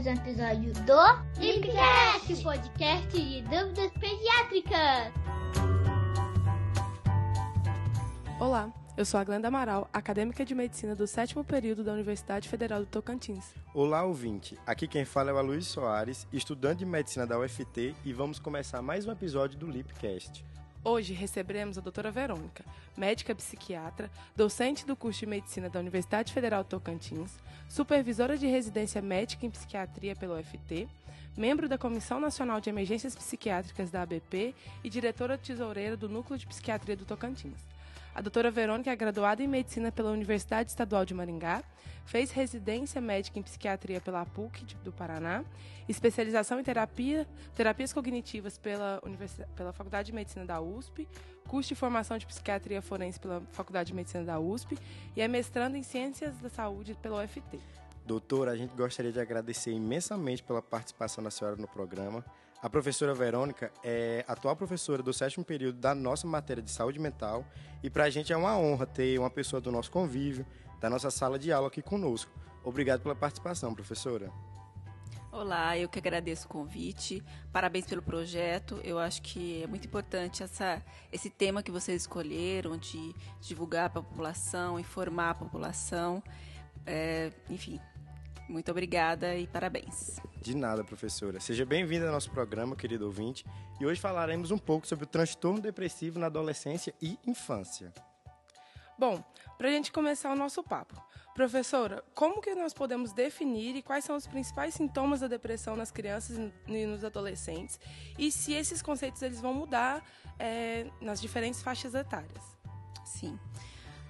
mais um episódio do Lipcast, podcast de dúvidas pediátricas. Olá, eu sou a Glenda Amaral, acadêmica de medicina do sétimo período da Universidade Federal do Tocantins. Olá, ouvinte. Aqui quem fala é o Aloysio Soares, estudante de medicina da UFT, e vamos começar mais um episódio do Lipcast. Hoje receberemos a doutora Verônica, médica psiquiatra, docente do curso de medicina da Universidade Federal Tocantins, supervisora de residência médica em psiquiatria pela UFT, membro da Comissão Nacional de Emergências Psiquiátricas da ABP e diretora tesoureira do Núcleo de Psiquiatria do Tocantins. A doutora Verônica é graduada em medicina pela Universidade Estadual de Maringá, fez residência médica em psiquiatria pela PUC do Paraná, especialização em terapia, terapias cognitivas pela, pela Faculdade de Medicina da USP, curso de formação de psiquiatria forense pela Faculdade de Medicina da USP e é mestrando em ciências da saúde pela UFT. Doutora, a gente gostaria de agradecer imensamente pela participação da senhora no programa. A professora Verônica é atual professora do sétimo período da nossa matéria de saúde mental e para a gente é uma honra ter uma pessoa do nosso convívio, da nossa sala de aula aqui conosco. Obrigado pela participação, professora. Olá, eu que agradeço o convite. Parabéns pelo projeto. Eu acho que é muito importante essa, esse tema que vocês escolheram de divulgar para a população, informar a população. É, enfim, muito obrigada e parabéns. De nada, professora. Seja bem-vinda ao nosso programa, querido ouvinte. E hoje falaremos um pouco sobre o transtorno depressivo na adolescência e infância. Bom, para a gente começar o nosso papo, professora, como que nós podemos definir e quais são os principais sintomas da depressão nas crianças e nos adolescentes e se esses conceitos eles vão mudar é, nas diferentes faixas etárias? Sim.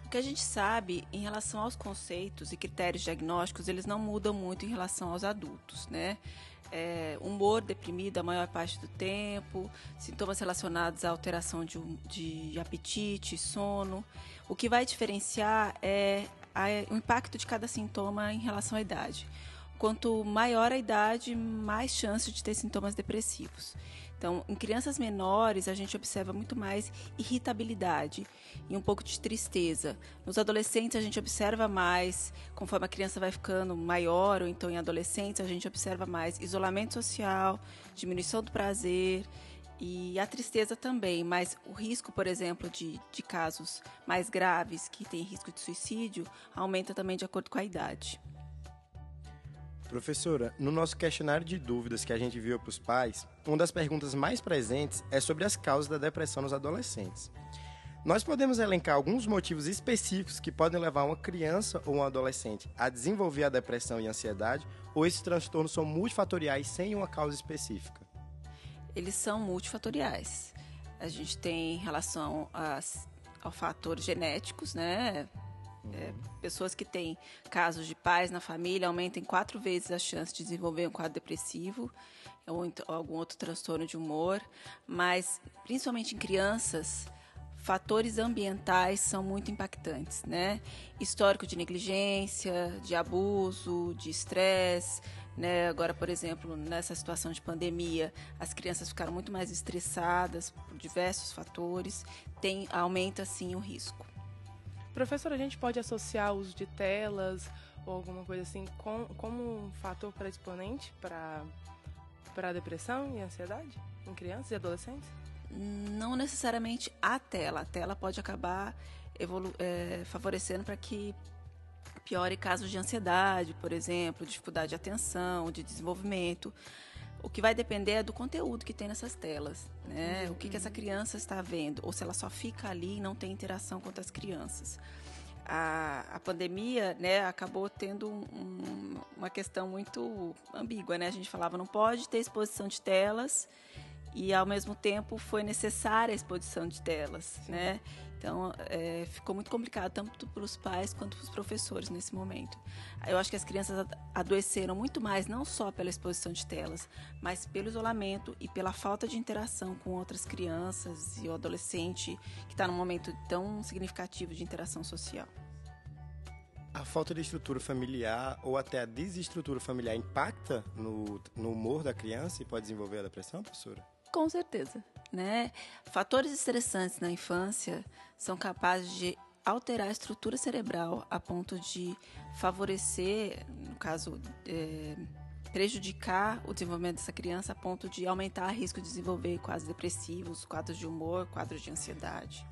O que a gente sabe em relação aos conceitos e critérios diagnósticos, eles não mudam muito em relação aos adultos, né? É, humor deprimido a maior parte do tempo, sintomas relacionados à alteração de, de apetite, sono. O que vai diferenciar é a, o impacto de cada sintoma em relação à idade. Quanto maior a idade, mais chance de ter sintomas depressivos. Então, em crianças menores, a gente observa muito mais irritabilidade e um pouco de tristeza. Nos adolescentes, a gente observa mais, conforme a criança vai ficando maior, ou então em adolescentes, a gente observa mais isolamento social, diminuição do prazer e a tristeza também, mas o risco, por exemplo, de, de casos mais graves, que tem risco de suicídio, aumenta também de acordo com a idade. Professora, no nosso questionário de dúvidas que a gente viu para os pais, uma das perguntas mais presentes é sobre as causas da depressão nos adolescentes. Nós podemos elencar alguns motivos específicos que podem levar uma criança ou um adolescente a desenvolver a depressão e a ansiedade, ou esses transtornos são multifatoriais sem uma causa específica? Eles são multifatoriais. A gente tem relação às, ao fatores genéticos, né? É, pessoas que têm casos de pais na família aumentam quatro vezes a chance de desenvolver um quadro depressivo ou, ou algum outro transtorno de humor, mas principalmente em crianças, fatores ambientais são muito impactantes, né? Histórico de negligência, de abuso, de estresse, né? Agora, por exemplo, nessa situação de pandemia, as crianças ficaram muito mais estressadas por diversos fatores, tem aumenta sim o risco. Professor, a gente pode associar o uso de telas ou alguma coisa assim com, como um fator predisponente para para depressão e ansiedade em crianças e adolescentes? Não necessariamente a tela. A tela pode acabar é, favorecendo para que piore casos de ansiedade, por exemplo, dificuldade de atenção, de desenvolvimento. O que vai depender é do conteúdo que tem nessas telas, né? Uhum. O que, que essa criança está vendo, ou se ela só fica ali e não tem interação com outras crianças. A, a pandemia, né, acabou tendo um, uma questão muito ambígua, né? A gente falava não pode ter exposição de telas e ao mesmo tempo foi necessária a exposição de telas, Sim. né? Então, é, ficou muito complicado, tanto para os pais quanto para os professores nesse momento. Eu acho que as crianças adoeceram muito mais, não só pela exposição de telas, mas pelo isolamento e pela falta de interação com outras crianças e o adolescente que está num momento tão significativo de interação social. A falta de estrutura familiar ou até a desestrutura familiar impacta no, no humor da criança e pode desenvolver a depressão, professora? Com certeza. Né? Fatores estressantes na infância são capazes de alterar a estrutura cerebral a ponto de favorecer, no caso, é, prejudicar o desenvolvimento dessa criança a ponto de aumentar o risco de desenvolver quadros depressivos, quadros de humor, quadros de ansiedade.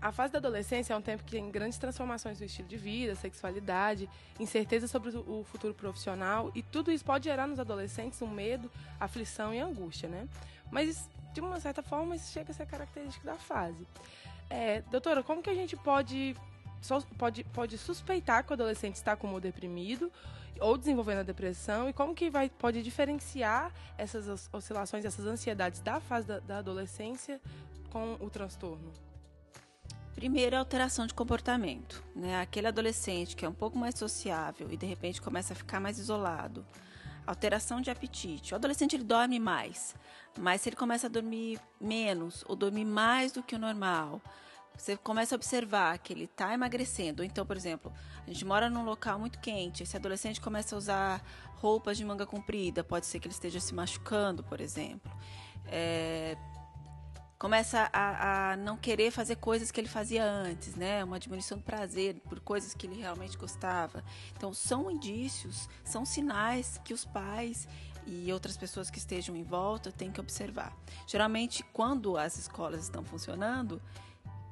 A fase da adolescência é um tempo que tem grandes transformações no estilo de vida, sexualidade, incerteza sobre o futuro profissional e tudo isso pode gerar nos adolescentes um medo, aflição e angústia, né? Mas de uma certa forma isso chega a ser característico da fase. É, doutora, como que a gente pode pode, pode suspeitar que o adolescente está com o deprimido ou desenvolvendo a depressão e como que vai, pode diferenciar essas oscilações, essas ansiedades da fase da, da adolescência com o transtorno? Primeiro, a alteração de comportamento. Né? Aquele adolescente que é um pouco mais sociável e de repente começa a ficar mais isolado. Alteração de apetite. O adolescente ele dorme mais, mas se ele começa a dormir menos ou dormir mais do que o normal, você começa a observar que ele está emagrecendo. Então, por exemplo, a gente mora num local muito quente, esse adolescente começa a usar roupas de manga comprida, pode ser que ele esteja se machucando, por exemplo. É, começa a, a, não querer fazer coisas que ele fazia antes, né? Uma diminuição do prazer por coisas que ele realmente gostava. Então, são indícios, são sinais que os pais e outras pessoas que estejam em volta têm que observar. Geralmente, quando as escolas estão funcionando,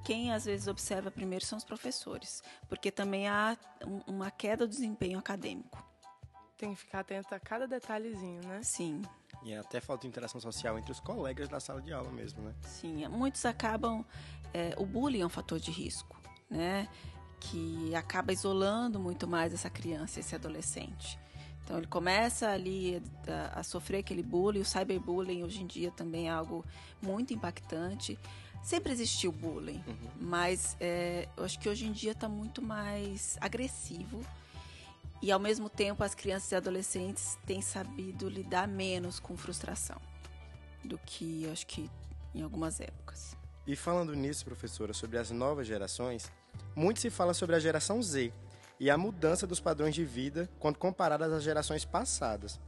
quem às vezes observa primeiro são os professores, porque também há uma queda do desempenho acadêmico. Tem que ficar atento a cada detalhezinho, né? Sim. E até falta de interação social entre os colegas da sala de aula mesmo, né? Sim, muitos acabam. É, o bullying é um fator de risco, né? Que acaba isolando muito mais essa criança, esse adolescente. Então ele começa ali a, a sofrer aquele bullying, o cyberbullying hoje em dia também é algo muito impactante. Sempre existiu bullying, uhum. mas é, eu acho que hoje em dia está muito mais agressivo. E ao mesmo tempo as crianças e adolescentes têm sabido lidar menos com frustração do que acho que em algumas épocas. E falando nisso, professora, sobre as novas gerações, muito se fala sobre a geração Z e a mudança dos padrões de vida quando comparadas às gerações passadas,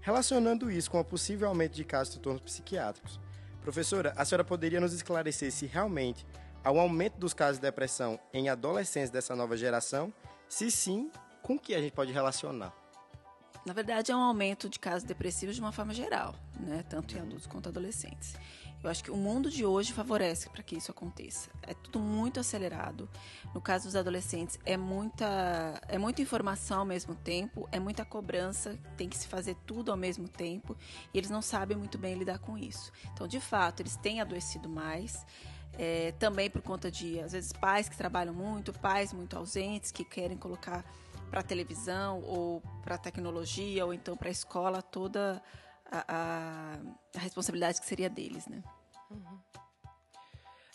relacionando isso com o possível aumento de casos de transtornos psiquiátricos. Professora, a senhora poderia nos esclarecer se realmente há um aumento dos casos de depressão em adolescentes dessa nova geração? Se sim, com que a gente pode relacionar? Na verdade, é um aumento de casos depressivos de uma forma geral, né? tanto em adultos quanto adolescentes. Eu acho que o mundo de hoje favorece para que isso aconteça. É tudo muito acelerado. No caso dos adolescentes, é muita, é muita informação ao mesmo tempo, é muita cobrança, tem que se fazer tudo ao mesmo tempo, e eles não sabem muito bem lidar com isso. Então, de fato, eles têm adoecido mais. É, também por conta de, às vezes, pais que trabalham muito, pais muito ausentes, que querem colocar para televisão ou para tecnologia ou então para a escola toda a, a, responsabilidade que seria deles, né? Uhum.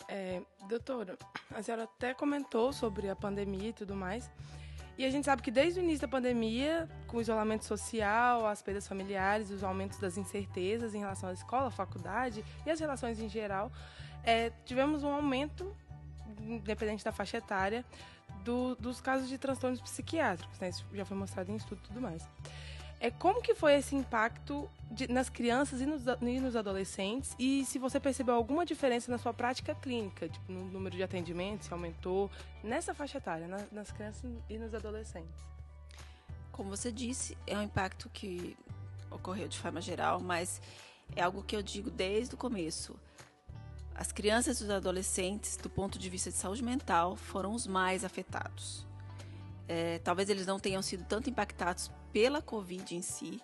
É, doutora, a senhora até comentou sobre a pandemia e tudo mais. E a gente sabe que desde o início da pandemia, com o isolamento social, as perdas familiares, os aumentos das incertezas em relação à escola, à faculdade e as relações em geral, é, tivemos um aumento, independente da faixa etária, do, dos casos de transtornos psiquiátricos. Né? Isso já foi mostrado em estudo e tudo mais. É, como que foi esse impacto de, nas crianças e nos, e nos, adolescentes? E se você percebeu alguma diferença na sua prática clínica, tipo, no número de atendimentos, se aumentou nessa faixa etária, na, nas crianças e nos adolescentes? Como você disse, é um impacto que ocorreu de forma geral, mas é algo que eu digo desde o começo. As crianças e os adolescentes, do ponto de vista de saúde mental, foram os mais afetados. É, talvez eles não tenham sido tanto impactados pela Covid em si,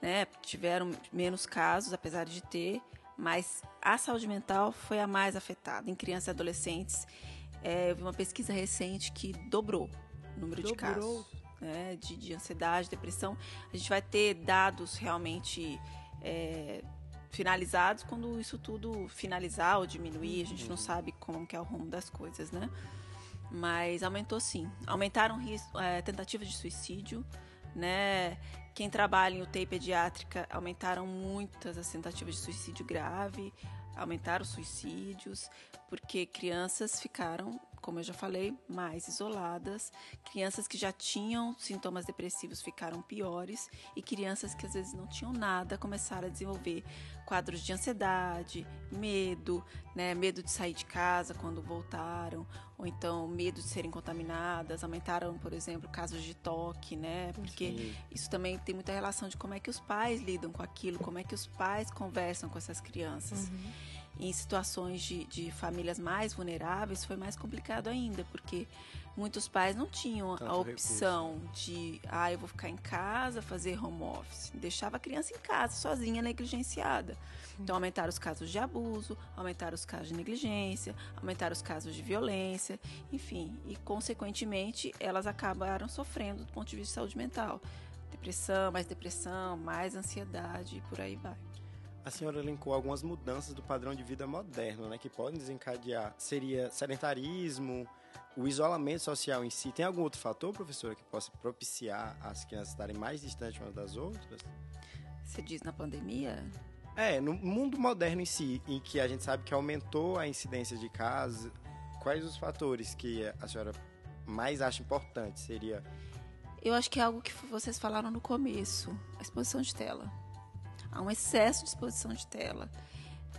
né? Tiveram menos casos, apesar de ter, mas a saúde mental foi a mais afetada em crianças e adolescentes. É, eu vi uma pesquisa recente que dobrou o número dobrou. de casos né, de, de, ansiedade, depressão. A gente vai ter dados realmente é, finalizados quando isso tudo finalizar ou diminuir. A gente não uhum. sabe como que é o rumo das coisas, né? Mas aumentou sim. Aumentaram é, tentativas de suicídio, né? Quem trabalha em UTI pediátrica aumentaram muitas as tentativas de suicídio grave, aumentaram os suicídios, porque crianças ficaram, como eu já falei, mais isoladas, crianças que já tinham sintomas depressivos ficaram piores e crianças que às vezes não tinham nada começaram a desenvolver quadros de ansiedade, medo, né? Medo de sair de casa quando voltaram, ou então medo de serem contaminadas, aumentaram, por exemplo, casos de toque, né? Porque Sim. isso também tem muita relação de como é que os pais lidam com aquilo, como é que os pais conversam com essas crianças. Uhum. Em situações de, de famílias mais vulneráveis foi mais complicado ainda, porque muitos pais não tinham Tanto a opção recurso. de, ah, eu vou ficar em casa, fazer home office. Deixava a criança em casa, sozinha, negligenciada. Então, aumentaram os casos de abuso, aumentaram os casos de negligência, aumentaram os casos de violência, enfim, e consequentemente elas acabaram sofrendo do ponto de vista de saúde mental. Depressão, mais depressão, mais ansiedade e por aí vai. A senhora elencou algumas mudanças do padrão de vida moderno, né, que podem desencadear. Seria sedentarismo, o isolamento social em si. Tem algum outro fator, professora, que possa propiciar as crianças estarem mais distantes umas das outras? Você diz na pandemia? É, no mundo moderno em si, em que a gente sabe que aumentou a incidência de casos, quais os fatores que a senhora mais acha importante? Seria. Eu acho que é algo que vocês falaram no começo: a exposição de tela. Há um excesso de exposição de tela.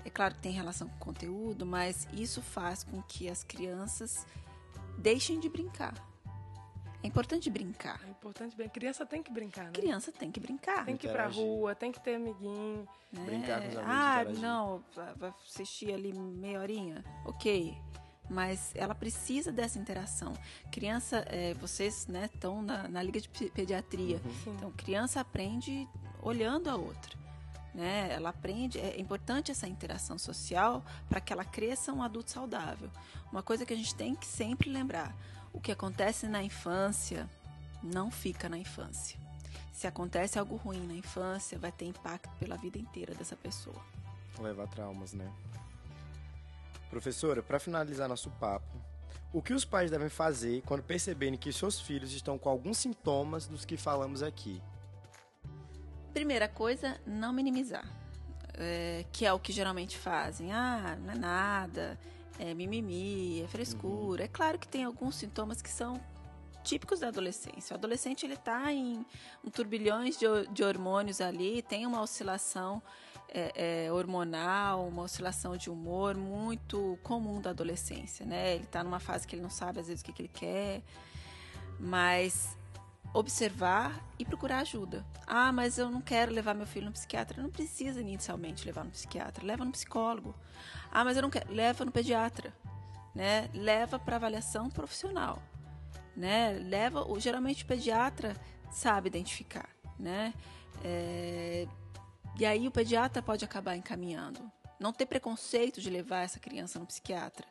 É claro que tem relação com o conteúdo, mas isso faz com que as crianças deixem de brincar. É importante brincar. É importante brincar. Criança tem que brincar, né? Criança tem que brincar. Tem que ir pra rua, tem que ter amiguinho. É. Brincar com os amigos. Ah, interagir. não, vai assistir ali meia horinha. Ok. Mas ela precisa dessa interação. Criança, é, vocês estão né, na, na, Liga de Pediatria. Uhum. Então, criança aprende olhando a outra. Né? Ela aprende, é importante essa interação social para que ela cresça um adulto saudável. Uma coisa que a gente tem que sempre lembrar: o que acontece na infância não fica na infância. Se acontece algo ruim na infância, vai ter impacto pela vida inteira dessa pessoa. Leva traumas, né? Professora, para finalizar nosso papo, o que os pais devem fazer quando perceberem que seus filhos estão com alguns sintomas dos que falamos aqui? Primeira coisa, não minimizar, é, que é o que geralmente fazem. Ah, não é nada, é mimimi, é frescura. Uhum. É claro que tem alguns sintomas que são típicos da adolescência. O adolescente ele está em um turbilhões de, de, hormônios ali, tem uma oscilação é, é, hormonal, uma oscilação de humor muito comum da adolescência, né? Ele está numa fase que ele não sabe às vezes o que, que ele quer, mas observar e procurar ajuda. Ah, mas eu não quero levar meu filho no psiquiatra. Não precisa inicialmente levar no psiquiatra, leva no psicólogo. Ah, mas eu não quero, leva no pediatra, né? Leva para avaliação profissional, né? Leva, geralmente o pediatra sabe identificar, né? É, e aí o pediatra pode acabar encaminhando. Não ter preconceito de levar essa criança no psiquiatra,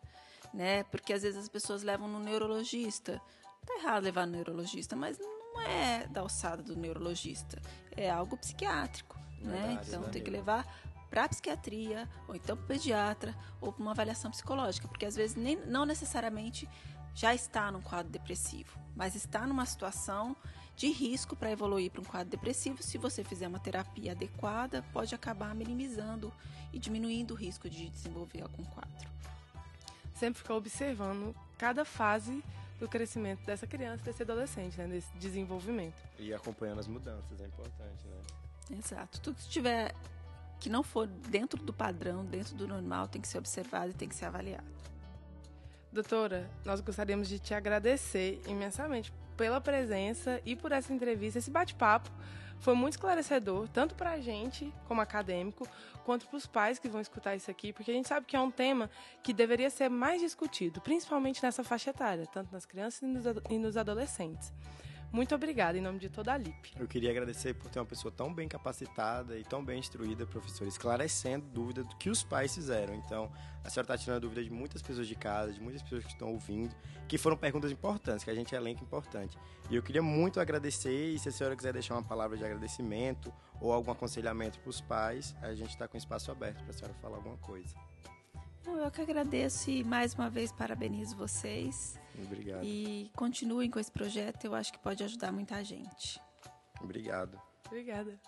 né? Porque às vezes as pessoas levam no neurologista. Tá errado levar no neurologista, mas não não é da alçada do neurologista, é algo psiquiátrico, né? Então tem que levar para a psiquiatria, ou então para o pediatra, ou para uma avaliação psicológica, porque às vezes nem, não necessariamente já está num quadro depressivo, mas está numa situação de risco para evoluir para um quadro depressivo. Se você fizer uma terapia adequada, pode acabar minimizando e diminuindo o risco de desenvolver algum quadro. Sempre ficar observando cada fase do crescimento dessa criança, desse adolescente, né? Desse desenvolvimento. E acompanhando as mudanças, é importante, né? Exato. Tudo que tiver que não for dentro do padrão, dentro do normal, tem que ser observado e tem que ser avaliado. Doutora, nós gostaríamos de te agradecer imensamente pela presença e por essa entrevista, esse bate-papo foi muito esclarecedor, tanto para a gente, como acadêmico, quanto para os pais que vão escutar isso aqui, porque a gente sabe que é um tema que deveria ser mais discutido, principalmente nessa faixa etária, tanto nas crianças e nos adolescentes. Muito obrigada em nome de toda a LIP. Eu queria agradecer por ter uma pessoa tão bem capacitada e tão bem instruída, professor, esclarecendo dúvidas do que os pais fizeram. Então, a senhora está tirando dúvida de muitas pessoas de casa, de muitas pessoas que estão ouvindo, que foram perguntas importantes, que a gente elenca importante. E eu queria muito agradecer, e se a senhora quiser deixar uma palavra de agradecimento ou algum aconselhamento para os pais, a gente está com espaço aberto para a senhora falar alguma coisa. Eu que agradeço e mais uma vez parabenizo vocês. Obrigado. E continuem com esse projeto, eu acho que pode ajudar muita gente. Obrigado. Obrigada.